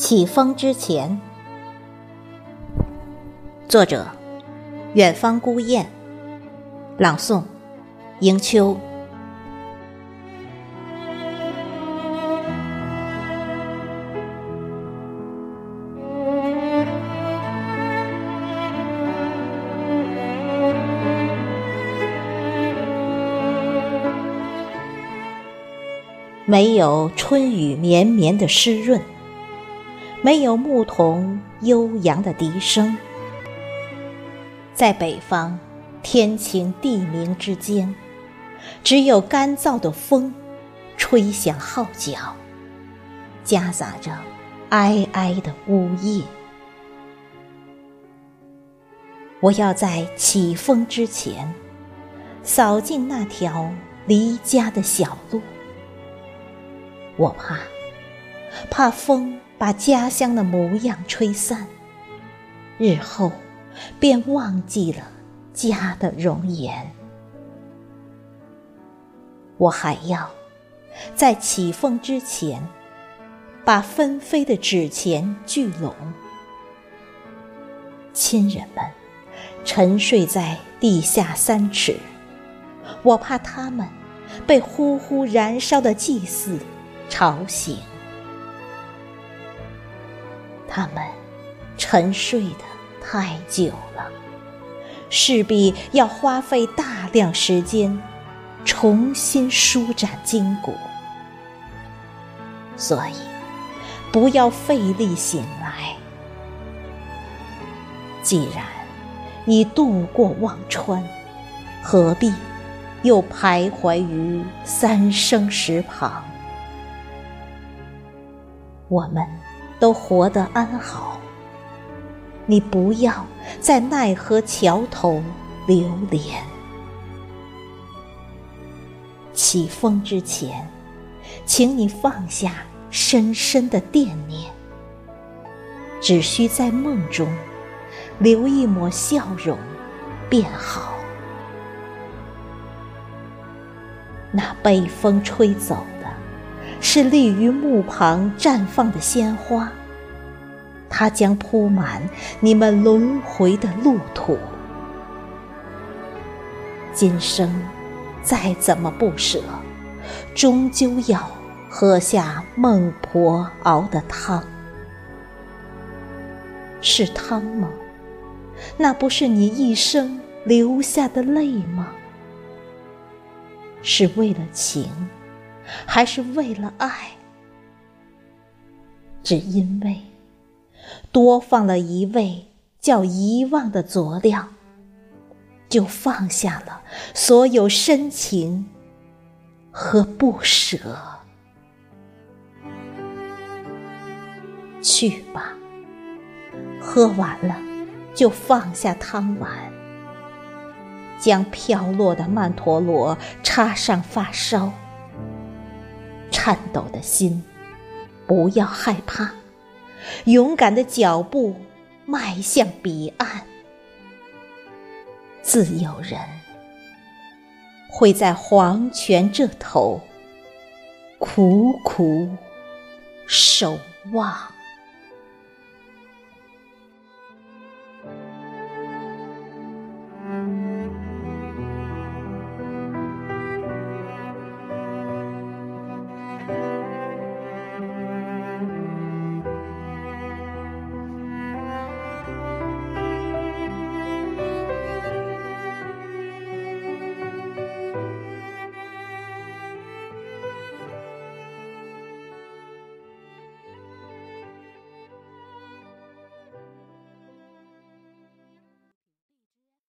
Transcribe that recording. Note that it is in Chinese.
起风之前，作者：远方孤雁，朗诵：迎秋。没有春雨绵绵的湿润。没有牧童悠扬的笛声，在北方天晴地明之间，只有干燥的风吹响号角，夹杂着哀哀的呜咽。我要在起风之前，扫尽那条离家的小路。我怕，怕风。把家乡的模样吹散，日后便忘记了家的容颜。我还要在起风之前，把纷飞的纸钱聚拢。亲人们沉睡在地下三尺，我怕他们被呼呼燃烧的祭祀吵醒。他们沉睡的太久了，势必要花费大量时间重新舒展筋骨，所以不要费力醒来。既然已渡过忘川，何必又徘徊于三生石旁？我们。都活得安好，你不要在奈何桥头流连。起风之前，请你放下深深的惦念，只需在梦中留一抹笑容，便好。那被风吹走。是立于墓旁绽放的鲜花，它将铺满你们轮回的路途。今生再怎么不舍，终究要喝下孟婆熬的汤。是汤吗？那不是你一生流下的泪吗？是为了情。还是为了爱，只因为多放了一味叫遗忘的佐料，就放下了所有深情和不舍。去吧，喝完了就放下汤碗，将飘落的曼陀罗插上发梢。颤抖的心，不要害怕，勇敢的脚步迈向彼岸。自有人会在黄泉这头苦苦守望。